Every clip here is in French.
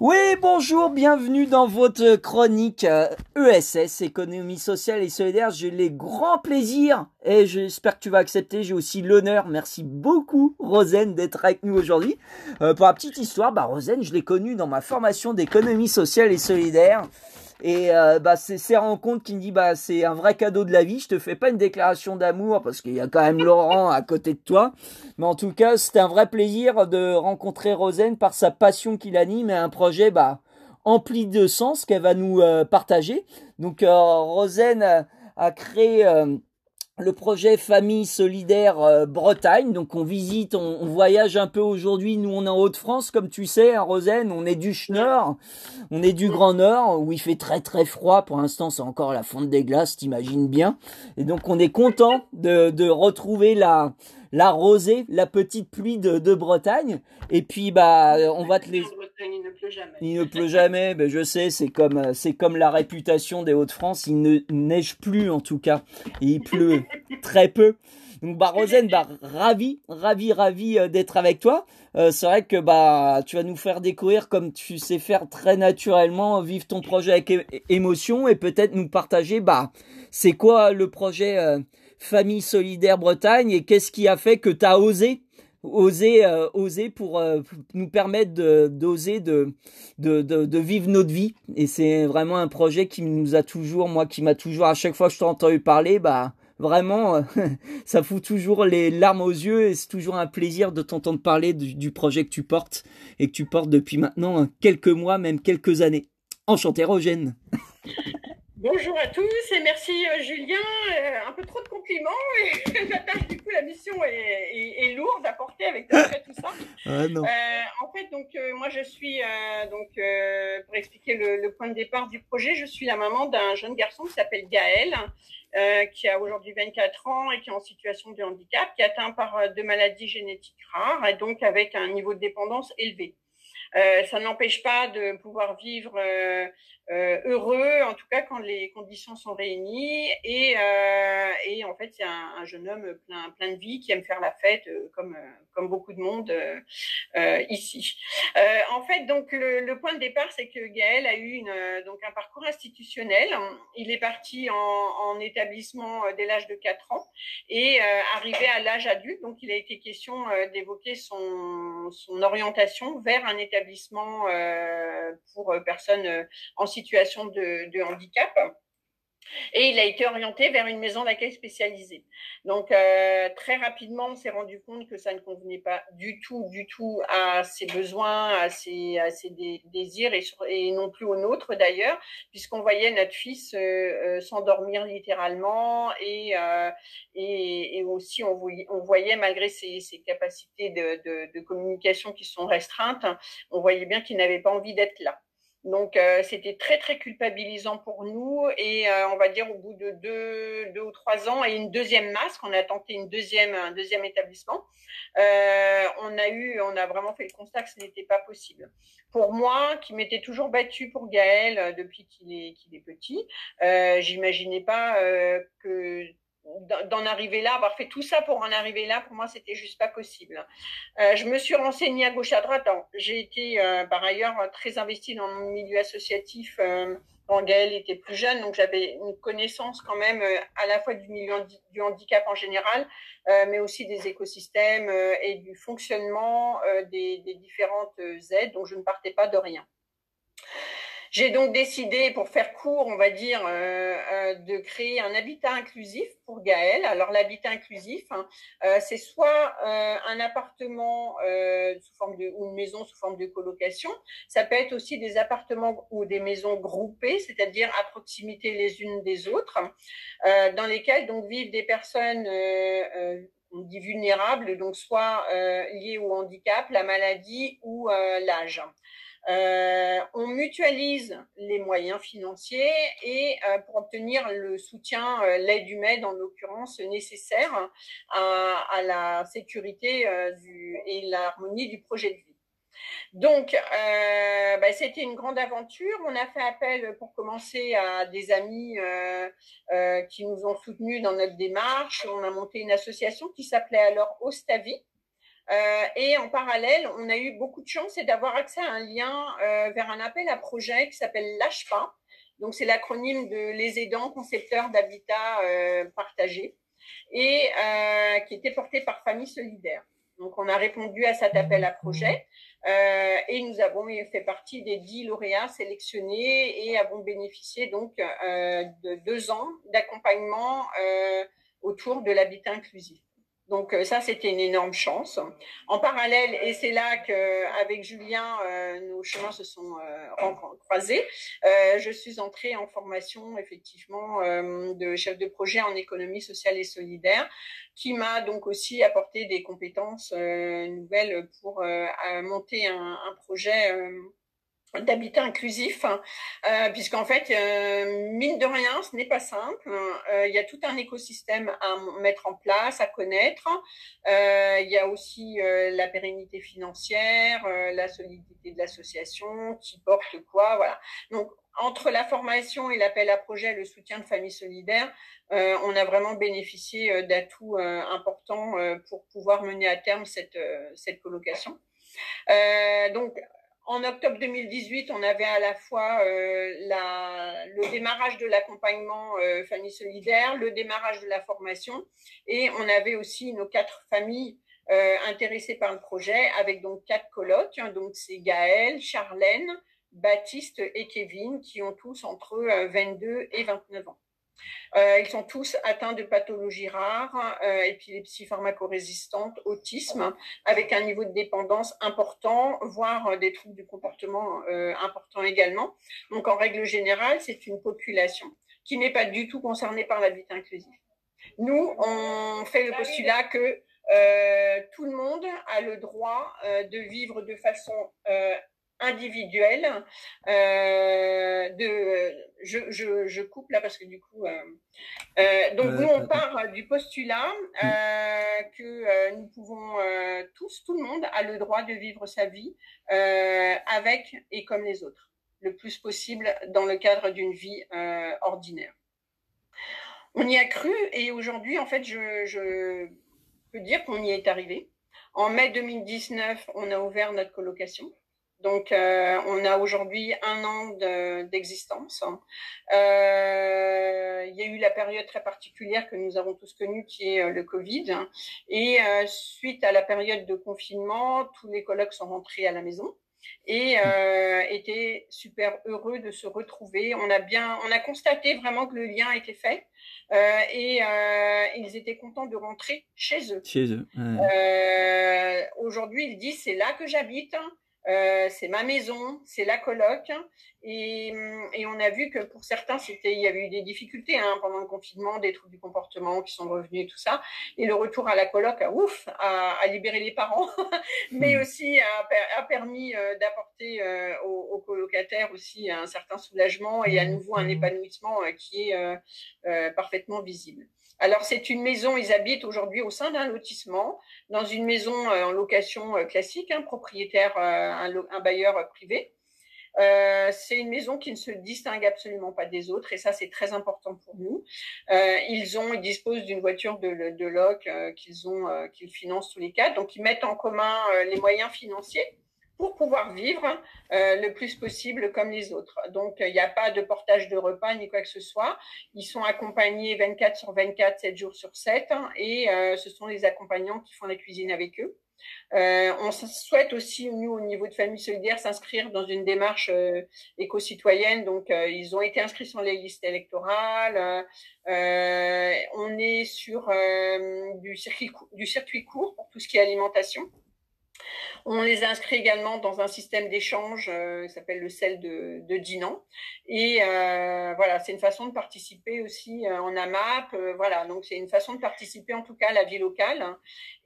Oui, bonjour, bienvenue dans votre chronique ESS, économie sociale et solidaire. J'ai les grands plaisirs et j'espère que tu vas accepter. J'ai aussi l'honneur, merci beaucoup Rosen d'être avec nous aujourd'hui. pour la petite histoire, bah Rosen, je l'ai connue dans ma formation d'économie sociale et solidaire. Et euh, bah c'est ces rencontres qui me dit bah c'est un vrai cadeau de la vie. Je te fais pas une déclaration d'amour parce qu'il y a quand même Laurent à côté de toi, mais en tout cas c'était un vrai plaisir de rencontrer Rosen par sa passion qui l'anime et un projet bah empli de sens qu'elle va nous euh, partager. Donc euh, Rosen a créé le projet Famille Solidaire euh, Bretagne. Donc on visite, on, voyage un peu aujourd'hui. Nous on est en Haute-France, comme tu sais, à Rosen. On est du Nord, on est du Grand Nord où il fait très très froid. Pour l'instant c'est encore la fonte des glaces, t'imagines bien. Et donc on est content de, de retrouver la la rosée, la petite pluie de, de Bretagne. Et puis bah on va te les il ne pleut jamais. Il ne pleut jamais, ben je sais, c'est comme c'est comme la réputation des Hauts-de-France, il ne neige plus en tout cas, il pleut très peu. Donc bah Rosen, bah ravi, ravi, ravi euh, d'être avec toi. Euh, c'est vrai que bah tu vas nous faire découvrir comme tu sais faire très naturellement, vivre ton projet avec émotion et peut-être nous partager bah c'est quoi le projet euh, Famille Solidaire Bretagne et qu'est-ce qui a fait que tu as osé oser euh, oser pour euh, nous permettre d'oser de de, de, de vivre notre vie. Et c'est vraiment un projet qui nous a toujours moi qui m'a toujours à chaque fois que je t'ai entendu parler bah vraiment euh, ça fout toujours les larmes aux yeux et c'est toujours un plaisir de t'entendre parler du, du, projet que tu portes et que tu portes depuis maintenant quelques mois même quelques années. Enchanté Rogène Bonjour à tous et merci euh, Julien. Euh, un peu trop de compliments et la tâche du coup la mission est, lourde à porter avec tout ça. Non. Euh, en fait donc moi je suis donc pour expliquer le, point de départ du projet, je suis la maman d'un jeune garçon qui s'appelle Gaël. qui a aujourd'hui 24 ans et qui est en situation de handicap, qui est atteint par deux maladies génétiques rares et donc avec un niveau de dépendance élevé. Ça n'empêche pas de pouvoir vivre euh, heureux, en tout cas quand les conditions sont réunies. Et, euh, et en fait, c'est un, un, jeune homme plein, plein de vie qui aime faire la fête, euh, comme, euh, comme beaucoup de monde euh, ici. en fait, donc le, le, point de départ, c'est que Gaël a eu une, donc un parcours institutionnel. Il est parti en, en établissement dès l'âge de 4 ans et arrivé à l'âge adulte. Donc, il a été question d'évoquer son, son orientation vers un établissement pour personnes en situation situation de, handicap. Et il a été orienté vers une maison d'accueil spécialisée. Donc euh, très rapidement, on s'est rendu compte que ça ne convenait pas du tout, du tout à ses besoins, à ses, à ses désirs et, non plus aux nôtres d'ailleurs, puisqu'on voyait notre fils euh, euh, s'endormir littéralement et, aussi on voyait, malgré ses, capacités de, de, de communication qui sont restreintes, on voyait bien qu'il n'avait pas envie d'être là. Donc euh, c'était très très culpabilisant pour nous et euh, on va dire au bout de deux, deux ou trois ans et une deuxième masque, on a tenté une deuxième un deuxième établissement. Euh, on a eu, on a vraiment fait le constat que ce n'était pas possible. Pour moi, qui m'étais toujours battue pour Gaël depuis qu'il est qu'il est petit, j'imaginais pas que d'en arriver là, avoir fait tout ça pour en arriver là, pour moi, c'était juste pas possible. Euh, je me suis renseignée à gauche à droite. J'ai été euh, par ailleurs très investie dans mon milieu associatif euh, quand Gaël était plus jeune, donc j'avais une connaissance quand même euh, à la fois du milieu du handicap en général, euh, mais aussi des écosystèmes et du fonctionnement des, des différentes aides, donc je ne partais pas de rien. J'ai donc décidé, pour faire court, on va dire, euh, euh, de créer un habitat inclusif pour Gaël. Alors l'habitat inclusif, hein, euh, c'est soit un appartement sous forme de ou une maison sous forme de colocation. Ça peut être aussi des appartements ou des maisons groupées, c'est-à-dire à proximité les unes des autres, dans lesquelles donc vivent des personnes on dit vulnérables, donc soit liées au handicap, la maladie ou l'âge. Euh, on mutualise les moyens financiers et euh, pour obtenir le soutien, euh, l'aide humaine en l'occurrence nécessaire à, la sécurité du, et l'harmonie du projet de vie. Donc, bah, c'était une grande aventure. On a fait appel pour commencer à des amis qui nous ont soutenus dans notre démarche. On a monté une association qui s'appelait alors Ostavi, et en parallèle, on a eu beaucoup de chance d'avoir accès à un lien vers un appel à projet qui s'appelle Lâche. Donc, c'est l'acronyme de Les aidants concepteurs d'habitat partagé et qui était porté par Famille Solidaire. Donc, on a répondu à cet appel à projet euh, et nous avons fait partie des dix lauréats sélectionnés et avons bénéficié donc euh, de deux ans d'accompagnement euh, autour de l'habitat inclusif. Donc euh, ça, c'était une énorme chance. En parallèle, et c'est là qu'avec Julien, euh, nos chemins se sont euh, croisés, je suis entrée en formation effectivement de chef de projet en économie sociale et solidaire, qui m'a donc aussi apporté des compétences nouvelles pour monter un, un projet d'habitat inclusif, euh, puisqu'en fait, euh, mine de rien, ce n'est pas simple. Euh, il y a tout un écosystème à mettre en place, à connaître. Euh, il y a aussi la pérennité financière, la solidité de l'association, qui porte quoi, voilà. Donc, entre la formation et l'appel à projet, le soutien de familles solidaires, on a vraiment bénéficié d'atouts importants pour pouvoir mener à terme cette, cette colocation. donc, en octobre 2018, on avait à la fois euh, le démarrage de l'accompagnement euh, famille solidaire, le démarrage de la formation, et on avait aussi nos quatre familles euh, intéressées par le projet, avec donc quatre colloques. Donc c'est Gaël, Charlène, Baptiste et Kevin, qui ont tous entre 22 et 29 ans. Euh, ils sont tous atteints de pathologies rares, euh, épilepsie pharmacorésistante, autisme, avec un niveau de dépendance important, voire euh, des troubles du comportement euh, importants également. Donc, en règle générale, c'est une population qui n'est pas du tout concernée par l'habitat inclusif. Nous, on fait le postulat que tout le monde a le droit de vivre de façon individuelle. Euh, de, je, je, je, coupe là parce que du coup, euh, euh, donc nous on part du postulat euh, que nous pouvons tous, tout le monde a le droit de vivre sa vie avec et comme les autres, le plus possible dans le cadre d'une vie ordinaire. On y a cru et aujourd'hui en fait je, je peux dire qu'on y est arrivé. En mai 2019, on a ouvert notre colocation. Donc, euh, on a aujourd'hui un an d'existence. euh, il y a eu la période très particulière que nous avons tous connue, qui est euh, le Covid. Et euh, suite à la période de confinement, tous les colloques sont rentrés à la maison et euh, étaient super heureux de se retrouver. On a bien, on a constaté vraiment que le lien était fait euh, et euh, ils étaient contents de rentrer chez eux. Chez eux. Ouais. Aujourd'hui, ils disent c'est là que j'habite. Euh, c'est ma maison, c'est la coloc. Et, et, on a vu que pour certains, c'était, il y avait eu des difficultés hein, pendant le confinement, des troubles du comportement qui sont revenus et tout ça. Et le retour à la coloc, a, ouf, a, libéré les parents, mais mmh. aussi a, a permis euh, d'apporter euh, aux, aux, colocataires aussi un certain soulagement et à nouveau un épanouissement euh, qui est euh, euh, parfaitement visible. Alors c'est une maison, ils habitent aujourd'hui au sein d'un lotissement, dans une maison euh, en location euh, classique, un propriétaire, euh, un, un, bailleur privé. c'est une maison qui ne se distingue absolument pas des autres et ça c'est très important pour nous. ils ont, ils disposent d'une voiture de, de loc qu'ils ont, qu'ils financent tous les quatre, donc ils mettent en commun les moyens financiers pour pouvoir vivre euh, le plus possible comme les autres. Donc, il n'y a pas de portage de repas ni quoi que ce soit. Ils sont accompagnés 24 sur 24, 7 jours sur 7, hein, et euh, ce sont les accompagnants qui font la cuisine avec eux. Euh, on souhaite aussi, nous, au niveau de Famille Solidaire, s'inscrire dans une démarche euh, éco-citoyenne. Donc, euh, ils ont été inscrits sur les listes électorales. Euh, on est sur du circuit, du circuit court pour tout ce qui est alimentation. On les inscrit également dans un système d'échange euh, qui s'appelle le sel de, de Dinan. Et euh, voilà, c'est une façon de participer aussi euh, en AMAP. Euh, voilà, donc c'est une façon de participer en tout cas à la vie locale.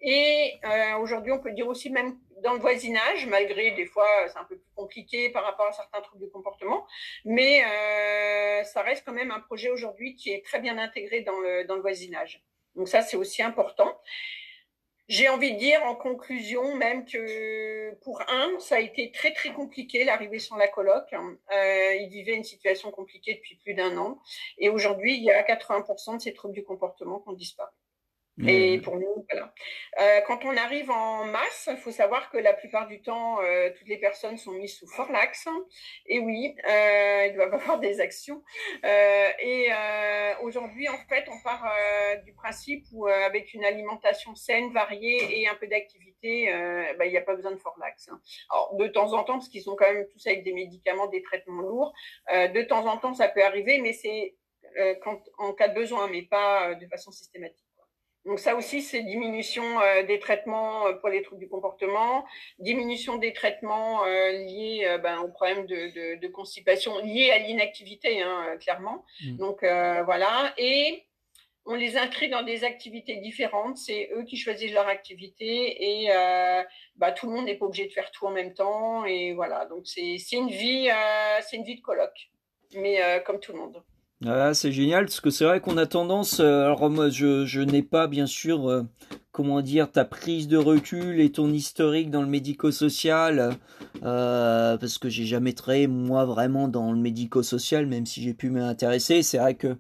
Et euh, aujourd'hui, on peut dire aussi même dans le voisinage, malgré des fois c'est un peu plus compliqué par rapport à certains troubles de comportement, mais euh, ça reste quand même un projet aujourd'hui qui est très bien intégré dans le, dans le voisinage. Donc ça, c'est aussi important. J'ai envie de dire en conclusion même que pour un, ça a été très très compliqué l'arrivée sur la coloc. Euh, il vivait une situation compliquée depuis plus d'un an et aujourd'hui, il y a 80% de ces troubles du comportement qui ont disparu. Et pour nous, voilà. Euh, quand on arrive en masse, il faut savoir que la plupart du temps, euh, toutes les personnes sont mises sous forlax. Et oui, euh, ils doivent avoir des actions. et aujourd'hui, en fait, on part du principe où avec une alimentation saine, variée et un peu d'activité, bah, il n'y a pas besoin de forlax. Hein. Alors, de temps en temps, parce qu'ils sont quand même tous avec des médicaments, des traitements lourds, de temps en temps, ça peut arriver, mais c'est en cas de besoin, mais pas de façon systématique. Donc ça aussi, c'est diminution euh, des traitements euh, pour les troubles du comportement, diminution des traitements euh, liés ben, aux problèmes de, de, constipation liés à l'inactivité, hein, clairement. Mmh. Donc voilà, et on les inscrit dans des activités différentes. C'est eux qui choisissent leur activité et bah, tout le monde n'est pas obligé de faire tout en même temps. Et voilà, donc c'est une vie, c'est une vie de colloque, mais comme tout le monde. Ah, c'est génial parce que c'est vrai qu'on a tendance. Euh, alors moi, je, n'ai pas bien sûr, euh, comment dire, ta prise de recul et ton historique dans le médico-social euh, parce que j'ai jamais travaillé moi vraiment dans le médico-social, même si j'ai pu m'intéresser. C'est vrai que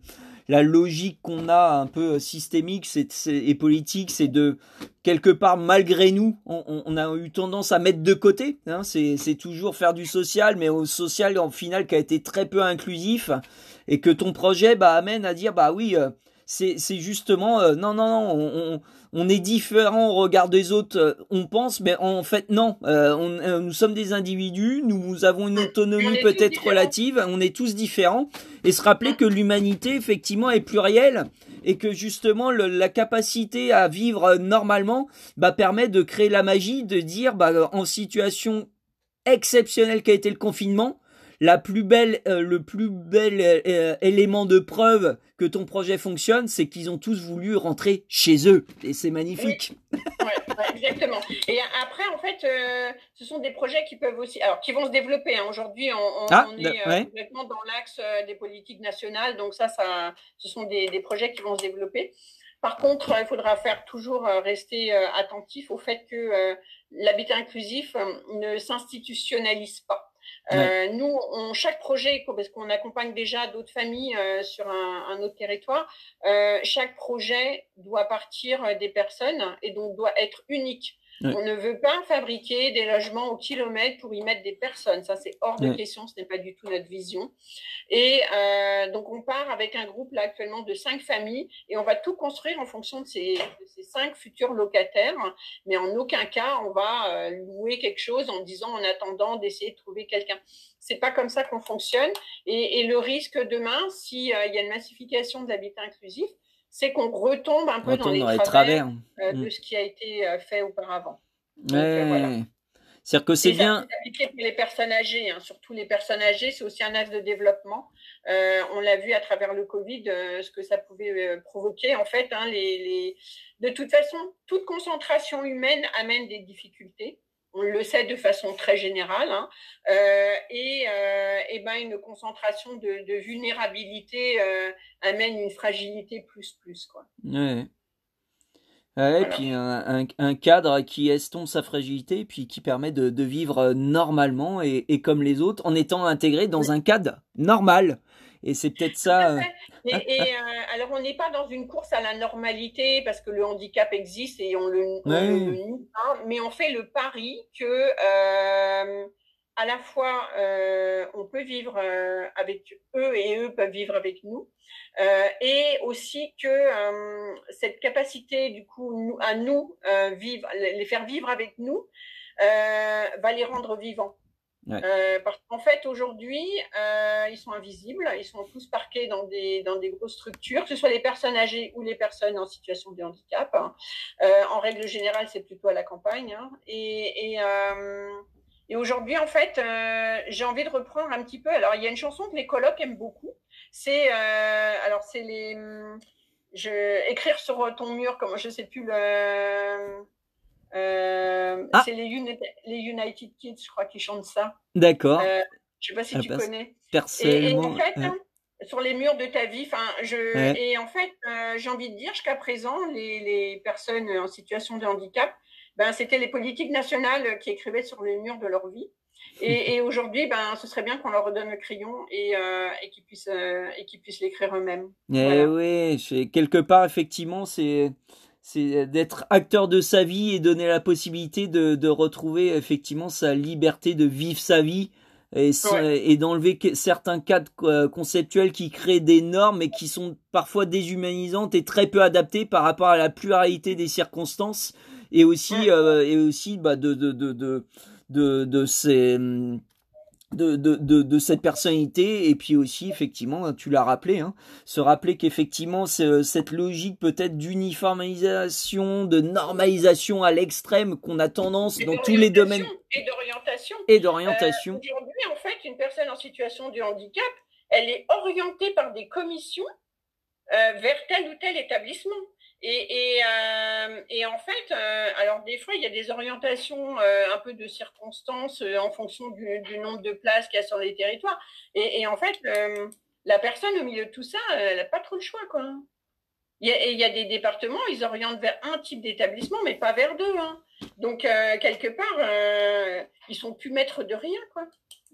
la logique qu'on a un peu systémique et politique, c'est de quelque part malgré nous, on, a eu tendance à mettre de côté. Hein, c'est toujours faire du social, mais au social en final qui a été très peu inclusif et que ton projet bah, amène à dire bah oui, euh, c'est justement euh, non non non on, on, est différent au regard des autres euh, on pense mais en fait non. On, nous sommes des individus nous avons une autonomie peut-être relative on est tous différents et se rappeler que l'humanité effectivement est plurielle et que justement la capacité à vivre normalement bah, permet de créer la magie de dire bah, en situation exceptionnelle qu'a été le confinement la plus belle, euh, le plus bel euh, euh, élément de preuve que ton projet fonctionne, c'est qu'ils ont tous voulu rentrer chez eux. Et c'est magnifique. Oui. exactement. Et après, en fait, ce sont des projets qui peuvent aussi, alors qui vont se développer. Hein. Aujourd'hui, on, ah, est complètement dans l'axe des politiques nationales, donc ça, ça, ce sont des, des projets qui vont se développer. Par contre, il faudra faire toujours rester attentif au fait que l'habitat inclusif ne s'institutionnalise pas. Euh, nous, chaque projet, parce qu'on accompagne déjà d'autres familles euh, sur un, un, autre territoire, euh, chaque projet doit partir des personnes et donc doit être unique. On ne veut pas fabriquer des logements au kilomètre pour y mettre des personnes. Ça, c'est hors de question. Ce n'est pas du tout notre vision. Et euh, donc, on part avec un groupe là actuellement de cinq familles et on va tout construire en fonction de ces, ces cinq futurs locataires. Mais en aucun cas, on va euh, louer quelque chose en disant en attendant d'essayer de trouver quelqu'un. C'est pas comme ça qu'on fonctionne. Et, et, le risque demain, s'il euh, il y a une massification de l'habitat inclusif, c'est qu'on retombe un peu dans les, travers, euh, de mm. ce qui a été euh, fait auparavant. Euh, C'est-à-dire que c'est bien. appliqué pour les personnes âgées, hein. surtout les personnes âgées, c'est aussi un axe de développement. on l'a vu à travers le Covid, ce que ça pouvait provoquer. En fait, hein, les, les... de toute façon, toute concentration humaine amène des difficultés on le sait de façon très générale, hein, euh, et, euh, et, ben une concentration de, de vulnérabilité euh, amène une fragilité plus plus quoi. Ouais. Ouais, Et puis un, un, cadre qui estompe sa fragilité, puis qui permet de, de vivre normalement et, et, comme les autres, en étant intégré dans un cadre normal. Et c'est peut-être ça. Et, et euh, alors, on n'est pas dans une course à la normalité parce que le handicap existe et on le, nie pas, mais on fait le pari que euh, à la fois euh, on peut vivre euh, avec eux et eux peuvent vivre avec nous, euh, et aussi que euh, cette capacité du coup nous, à nous vivre, les faire vivre avec nous, va les rendre vivants. Euh, parce qu'en fait, aujourd'hui, euh, ils sont invisibles, ils sont tous parqués dans des, dans des grosses structures, que ce soit les personnes âgées ou les personnes en situation de handicap. Hein. Euh, en règle générale, c'est plutôt à la campagne. Hein. Et, et, euh, aujourd'hui, en fait, euh, j'ai envie de reprendre un petit peu. Alors, il y a une chanson que les colocs aiment beaucoup. C'est, euh, alors, c'est les. Je, écrire sur ton mur, comme je sais plus le. Euh, ah. C'est les, les, United Kids, je crois, qui chantent ça. D'accord. Euh, je sais pas si ah, tu connais. Personnellement. Et, en fait, hein, sur les murs de ta vie, je. Et en fait, euh, j'ai envie de dire, jusqu'à présent, les, les, personnes en situation de handicap, ben, c'était les politiques nationales qui écrivaient sur les murs de leur vie. Et, et aujourd'hui, ben, ce serait bien qu'on leur redonne le crayon et, euh, et qu'ils puissent, qu'ils puissent l'écrire eux-mêmes. Eh oui, quelque part, effectivement, c'est c'est d'être acteur de sa vie et donner la possibilité de, de retrouver effectivement sa liberté de vivre sa vie et, et d'enlever certains cadres euh, conceptuels qui créent des normes et qui sont parfois déshumanisantes et très peu adaptées par rapport à la pluralité des circonstances et aussi euh, et aussi bah, de de de de de, de ces de, de, de, de, cette personnalité. Et puis aussi effectivement tu l'as rappelé hein, se rappeler qu'effectivement cette logique peut-être d'uniformisation de normalisation à l'extrême qu'on a tendance dans tous les domaines. et d'orientation. Et d'orientation. Euh, aujourd'hui en fait une personne en situation de handicap elle est orientée par des commissions euh, vers tel ou tel établissement euh, et, en fait, euh, alors des fois, il y a des orientations euh, un peu de circonstances en fonction du, nombre de places qu'il y a sur les territoires. Et, en fait, la personne au milieu de tout ça, elle n'a pas trop le choix. Quoi. Il, y a, des départements, ils orientent vers un type d'établissement, mais pas vers deux. Hein. Donc, quelque part, ils sont plus maîtres de rien. Quoi.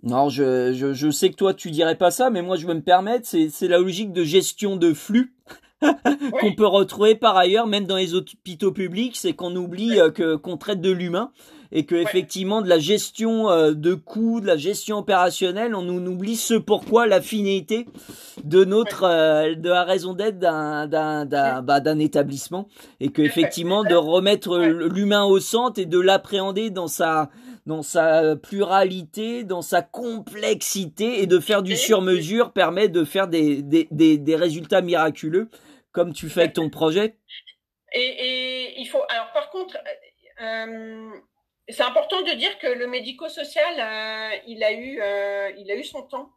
Non, je sais que toi, tu dirais pas ça, mais moi, je veux me permettre, c'est la logique de gestion de flux. qu'on peut retrouver par ailleurs même dans les hôpitaux publics, c'est qu'on oublie euh, que qu'on traite de l'humain et que effectivement de la gestion euh, de coûts, de la gestion opérationnelle, on, nous oublie ce pourquoi la finalité de notre euh, de la raison d'être d'un d'un d'un bah, d'un établissement et que effectivement de remettre l'humain au centre et de l'appréhender dans sa dans sa pluralité, dans sa complexité et de faire du sur-mesure permet de faire des, des, des, des résultats miraculeux comme tu fais ton projet? Et, et, il faut. Alors, par contre, euh, c'est important de dire que le médico-social, euh, il a eu, euh, il a eu son temps.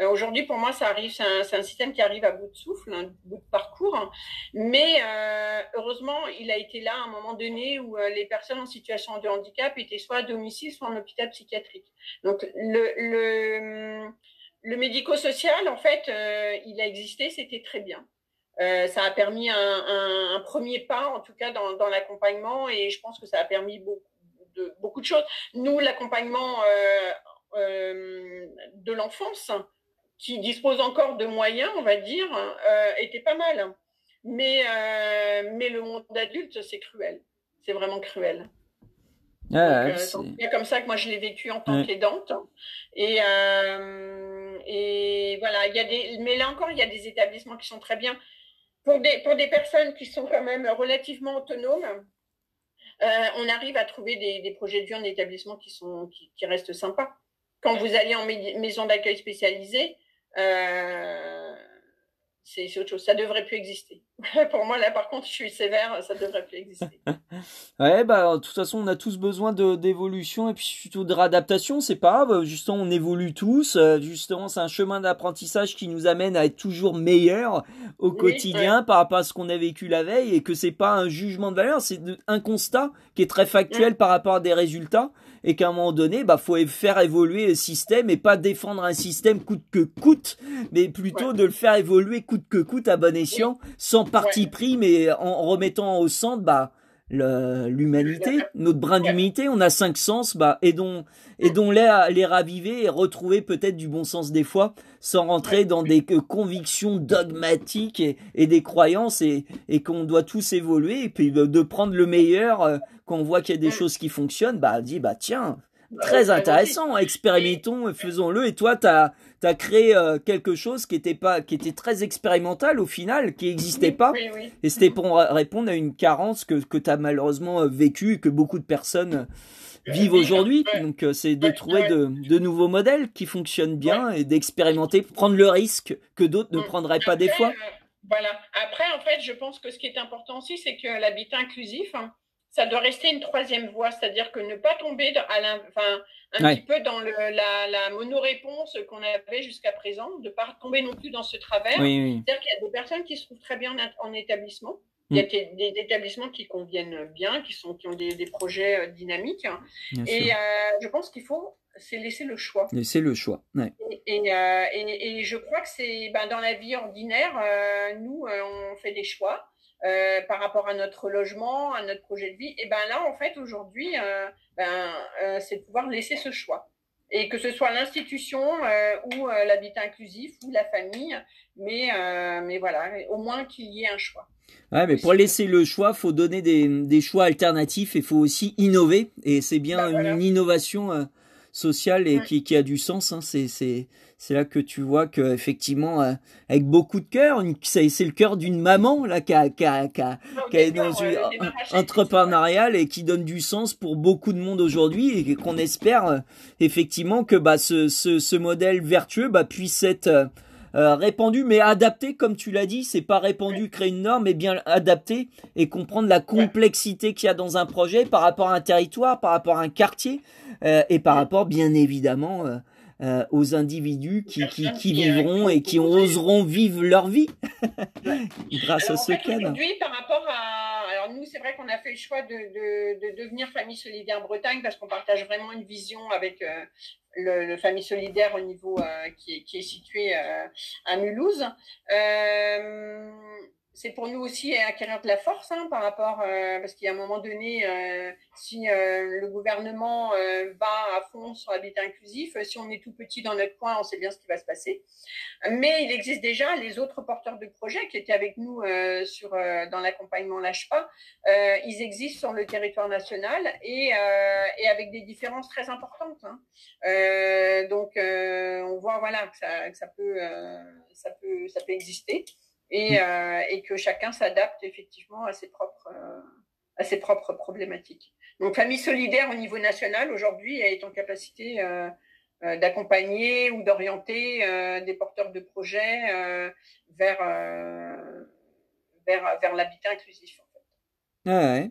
Euh, aujourd'hui, pour moi, ça arrive. C'est un, système qui arrive à bout de souffle, un bout de parcours. Hein. Mais euh, heureusement, il a été là à un moment donné où euh, les personnes en situation de handicap étaient soit à domicile, soit en hôpital psychiatrique. Donc, le, le, le médico-social, en fait, il a existé, c'était très bien. Euh, ça a permis un, un, un, premier pas, en tout cas dans, dans l'accompagnement, et je pense que ça a permis beaucoup de, beaucoup de choses. Nous, l'accompagnement euh, euh, de l'enfance, qui dispose encore de moyens, on va dire, euh, était pas mal. Mais, euh, mais le monde adulte, c'est cruel. C'est vraiment cruel. Ah, c'est comme ça que moi je l'ai vécu en tant ouais. qu'aidante. Et, et voilà, il y a des, mais là encore, il y a des établissements qui sont très bien pour des, pour des personnes qui sont quand même relativement autonomes, euh, on arrive à trouver des, des, projets de vie en établissement qui, sont, qui, qui restent sympas. Quand vous allez en maison d'accueil spécialisée, euh, c'est autre chose. Ça devrait plus exister. Pour moi, là, par contre, je suis sévère, ça devrait plus exister. ouais, bah, de toute façon, on a tous besoin d'évolution et puis surtout de réadaptation. C'est pas grave. Justement, on évolue tous. Euh, justement, c'est un chemin d'apprentissage qui nous amène à être toujours meilleur au oui, quotidien ouais. par rapport à ce qu'on a vécu la veille et que c'est pas un jugement de valeur, c'est un constat qui est très factuel ouais. par rapport à des résultats et qu'à un moment donné, bah, faut faire évoluer le système et pas défendre un système coûte que coûte, mais plutôt ouais. de le faire évoluer coûte que coûte à bon escient, sans parti pris, mais en remettant au centre, bah, l'humanité, notre brin d'humanité, on a cinq sens, bah aidons, aidons-les à les raviver et retrouver peut-être du bon sens des fois, sans rentrer dans des convictions dogmatiques et, et des croyances et, et qu'on doit tous évoluer et puis de, de prendre le meilleur euh, quand on voit qu'il y a des choses qui fonctionnent, bah dit bah tiens, très intéressant, expérimentons, faisons-le. Et toi t'as tu as créé euh, quelque chose qui était pas qui était très expérimental au final qui n'existait pas. oui, oui. et c'était pour répondre à une carence que que tu as malheureusement euh, vécu et que beaucoup de personnes vivent aujourd'hui. donc euh, c'est de trouver de, de nouveaux modèles qui fonctionnent bien et d'expérimenter prendre le risque que d'autres ne prendraient pas des fois. voilà. Après en fait je pense que ce qui est important aussi c'est que l'habitat inclusif hein, ça doit rester une troisième voie, c'est-à-dire que ne pas tomber à enfin, un ouais. petit peu dans le, la, la monoréponse qu'on avait jusqu'à présent, de ne pas tomber non plus dans ce travers. Oui, oui. C'est-à-dire qu'il y a des personnes qui se trouvent très bien en, en établissement. Il y a mm. des, des, établissements qui conviennent bien, qui, sont, qui ont des, des projets euh, dynamiques. Bien et euh, je pense qu'il faut c'est laisser le choix. Laisser le choix. Ouais. Et, et, euh, et, et, je crois que c'est ben, dans la vie ordinaire, euh, nous, euh, on fait des choix. Euh, par rapport à notre logement, à notre projet de vie, et ben là, en fait, aujourd'hui, euh, ben, euh, c'est de pouvoir laisser ce choix. Et que ce soit l'institution ou l'habitat inclusif ou la famille, mais, mais voilà, au moins qu'il y ait un choix. Ouais, mais pour laisser le choix, faut donner des, des choix alternatifs et faut aussi innover. Et c'est bien bah, une innovation sociale et qui, qui, a du sens. Hein. C'est, c'est, c'est là que tu vois que effectivement, euh, avec beaucoup de cœur, c'est, c'est le cœur d'une maman là qui, a, qui, a, qui, a, qui est dans une entrepreneuriale et qui donne du sens pour beaucoup de monde aujourd'hui et qu'on espère euh, effectivement que bah ce, ce, ce modèle vertueux bah puisse être euh, répandu mais adapté comme tu l'as dit c'est pas répandu créer une norme mais bien adapté et comprendre la complexité qu'il y a dans un projet par rapport à un territoire par rapport à un quartier euh, et par rapport bien évidemment euh, euh, aux individus qui, qui, qui vivront et qui oseront vivre leur vie grâce à ce cadre. Aujourd'hui, par rapport à, alors nous, c'est vrai qu'on a fait le choix de, de, de devenir famille solidaire Bretagne parce qu'on partage vraiment une vision avec le, Famille Solidaire au niveau euh, qui, est, qui, est, situé euh, à Mulhouse. Euh, c'est pour nous aussi acquérir de la force hein, par rapport, euh, parce qu'il y a un moment donné, euh, si euh, le gouvernement va à fond sur l'habitat inclusif, si on est tout petit dans notre coin, on sait bien ce qui va se passer. Mais il existe déjà les autres porteurs de projets qui étaient avec nous sur dans l'accompagnement Lâche pas. ils existent sur le territoire national et, et avec des différences très importantes. Hein. donc on voit voilà que ça, que ça peut ça peut ça peut exister et, mm. euh, et que chacun s'adapte effectivement à ses propres euh, à ses propres problématiques. Donc Famille solidaire au niveau national aujourd'hui est en capacité euh, d'accompagner ou d'orienter des porteurs de projets vers vers vers l'habitat inclusif en fait. Ah ouais.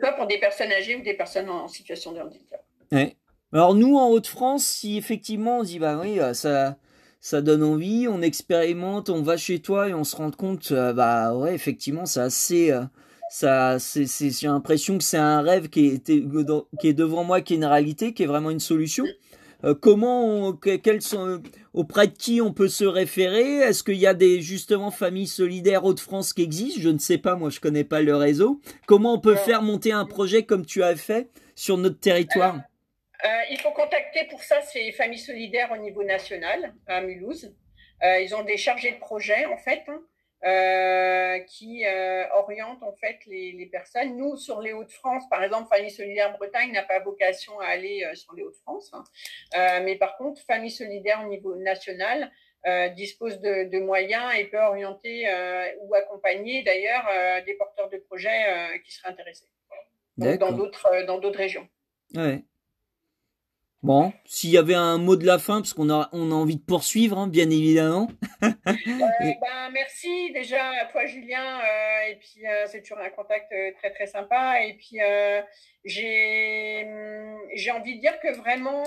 Pas pour des personnes âgées ou des personnes en situation de handicap. Ouais. Alors nous en Haute-France, si effectivement on dit bah oui ça ça donne envie, on expérimente, on va chez toi et on se rend compte, euh, bah ouais, effectivement, c'est assez, euh, ça, c'est, c'est, j'ai l'impression que c'est un rêve qui est, qui est devant moi, qui est une réalité, qui est vraiment une solution. Euh, comment, quels sont, auprès de qui on peut se référer? Est-ce qu'il y a des justement familles solidaires Hauts-de-France qui existent? Je ne sais pas, moi je connais pas le réseau. Comment on peut faire monter un projet comme tu as fait sur notre territoire? Il faut contacter pour ça ces familles solidaires au niveau national à Mulhouse. Euh, ils ont des chargés de projet en fait hein, euh, qui orientent en fait les, les, personnes. Nous sur les Hauts-de-France, par exemple, Famille solidaire Bretagne n'a pas vocation à aller sur les Hauts-de-France, hein. mais par contre, Famille solidaire au niveau national dispose de, de, moyens et peut orienter ou accompagner d'ailleurs des porteurs de projets qui seraient intéressés dans d'autres dans d'autres régions. Ouais. Bon, s'il y avait un mot de la fin, parce qu'on a, on a envie de poursuivre, hein, bien évidemment. euh, ben, merci déjà à toi, Julien. Euh, et puis, euh, c'est toujours un contact euh, très, très sympa. Et puis, j'ai, j'ai envie de dire que vraiment,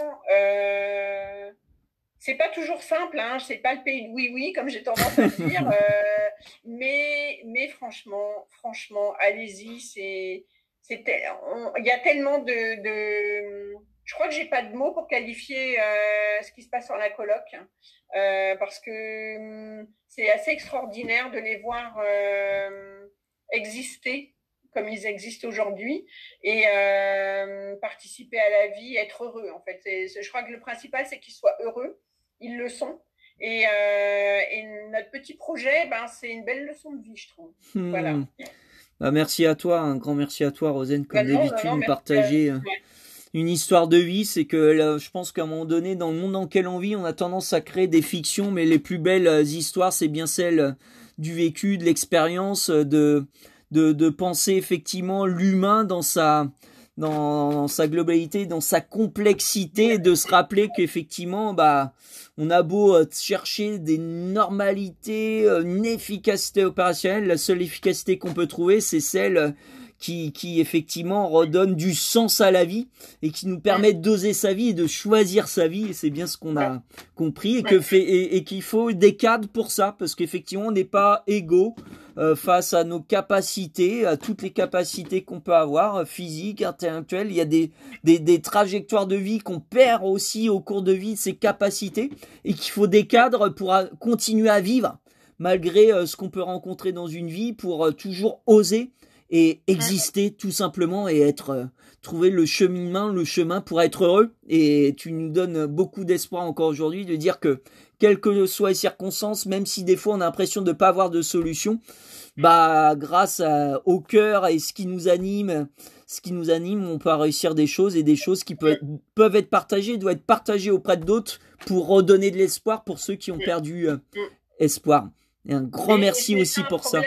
c'est pas toujours simple. Hein, c'est pas le pays de oui, oui, comme j'ai tendance à dire. mais, mais franchement, franchement, allez-y. C'est, il y a tellement de, de je crois que j'ai pas de mots pour qualifier euh, ce qui se passe sur la colloque euh, parce que hum, c'est assez extraordinaire de les voir euh, exister comme ils existent aujourd'hui et participer à la vie, être heureux en fait. je crois que le principal c'est qu'ils soient heureux, ils le sont. Et, et notre petit projet, ben, c'est une belle leçon de vie, je trouve. Hmm. Voilà. Bah, merci à toi, un grand merci à toi, Rosane, comme bah d'habitude, de partager une histoire de vie, c'est que je pense qu'à un moment donné, dans le monde dans lequel on vit, on a tendance à créer des fictions, mais les plus belles euh, histoires, c'est bien celles euh, du vécu, de l'expérience, euh, de, de, penser effectivement l'humain dans sa, dans sa globalité, dans sa complexité, de se rappeler qu'effectivement, bah, on a beau chercher des normalités, une efficacité opérationnelle, la seule efficacité qu'on peut trouver, c'est celle qui, qui effectivement redonne du sens à la vie et qui nous permet d'oser sa vie et de choisir sa vie. Et c'est bien ce qu'on a compris et que fait et, qu'il faut des cadres pour ça parce qu'effectivement on n'est pas égaux euh, face à nos capacités, à toutes les capacités qu'on peut avoir, euh, physiques, intellectuelles. Il y a des, des, des trajectoires de vie qu'on perd aussi au cours de vie, ces capacités, et qu'il faut des cadres pour continuer à vivre malgré euh, ce qu'on peut rencontrer dans une vie, pour toujours oser et exister tout simplement et être euh, trouver le cheminement, le chemin pour être heureux. Et tu nous donnes beaucoup d'espoir encore aujourd'hui de dire que quelles que soient les circonstances, même si des fois on a l'impression de ne pas avoir de solution, bah grâce au cœur et ce qui nous anime, ce qui nous anime, on peut réussir des choses et des choses qui peuvent, peuvent être partagées, doivent être partagées auprès d'autres pour redonner de l'espoir pour ceux qui ont perdu euh, espoir. Et un grand merci aussi pour ça.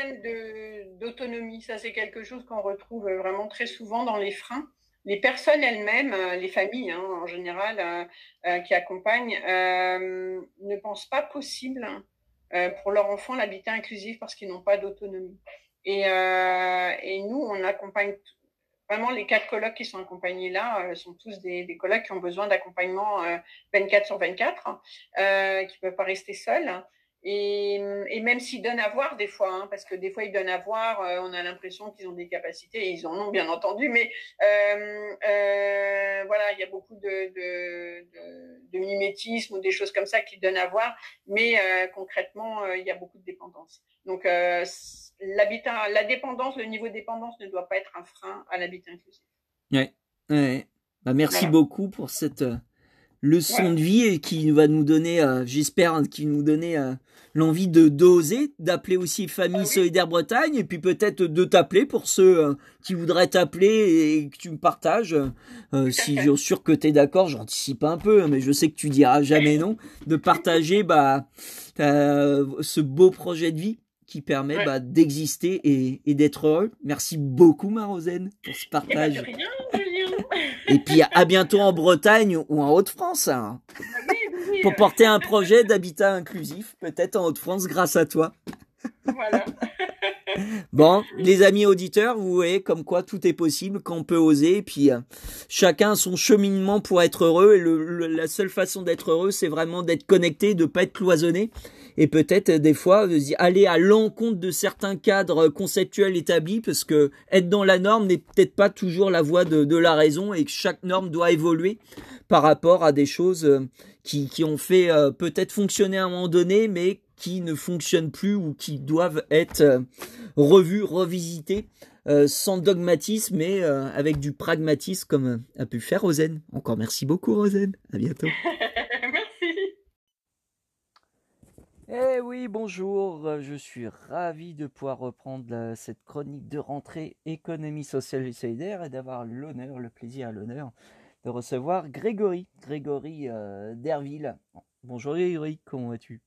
D'autonomie, ça c'est quelque chose qu'on retrouve vraiment très souvent dans les freins les personnes elles-mêmes, euh, les familles hein, en général euh, euh, qui accompagnent, ne pensent pas possible pour leur enfant l'habitat inclusif parce qu'ils n'ont pas d'autonomie. Et, nous, on accompagne vraiment les quatre colloques qui sont accompagnés là sont tous des, des colloques qui ont besoin d'accompagnement 24 sur 24, qui ne peuvent pas rester seuls. Et, et, même s'ils donnent à voir des fois, hein, parce que des fois ils donnent à voir, euh, on a l'impression qu'ils ont des capacités, et ils en ont bien entendu, mais euh, euh, voilà, il y a beaucoup de, de, de, de, mimétisme ou des choses comme ça qui donnent à voir, mais euh, concrètement, euh, il y a beaucoup de dépendance. Donc l'habitat, la dépendance, le niveau de dépendance ne doit pas être un frein à l'habitat inclusif. Ouais, ouais. Bah, merci beaucoup pour cette leçon de vie qui va nous donner, euh, j'espère, qui nous donner euh, l'envie de d'oser, d'appeler aussi Famille ah Solidaire Bretagne et puis peut-être de t'appeler pour ceux euh, qui voudraient t'appeler et que tu me partages. si je suis sûr que tu es d'accord, j'anticipe un peu, hein, mais je sais que tu diras jamais non, de partager bah, ce beau projet de vie qui permet bah, d'exister et, et d'être heureux. Merci beaucoup, Marosène, pour ce eh ben, partage. Et puis à bientôt en Bretagne ou en Haute-France. Hein. Pour porter un projet d'habitat inclusif, peut-être en Haute-France grâce à toi. Voilà. Bon, les amis auditeurs, vous voyez comme quoi tout est possible, qu'on peut oser, et puis euh, chacun son cheminement pour être heureux, et la seule façon d'être heureux, c'est vraiment d'être connecté, de pas être cloisonné, et peut-être des fois aller à l'encontre de certains cadres conceptuels établis parce que être dans la norme n'est peut-être pas toujours la voie de, la raison et que chaque norme doit évoluer par rapport à des choses euh, qui, ont fait euh, peut-être fonctionner à un moment donné mais qui ne fonctionnent plus ou qui doivent être euh, revues, revisitées sans dogmatisme mais avec du pragmatisme comme a pu faire Rosen. Encore merci beaucoup Rosen. À bientôt. Eh oui, bonjour, je suis ravi de pouvoir reprendre cette chronique de rentrée économie sociale et solidaire et d'avoir l'honneur, le plaisir et l'honneur de recevoir Grégory, Grégory euh, Derville. Bonjour Grégory, comment vas-tu?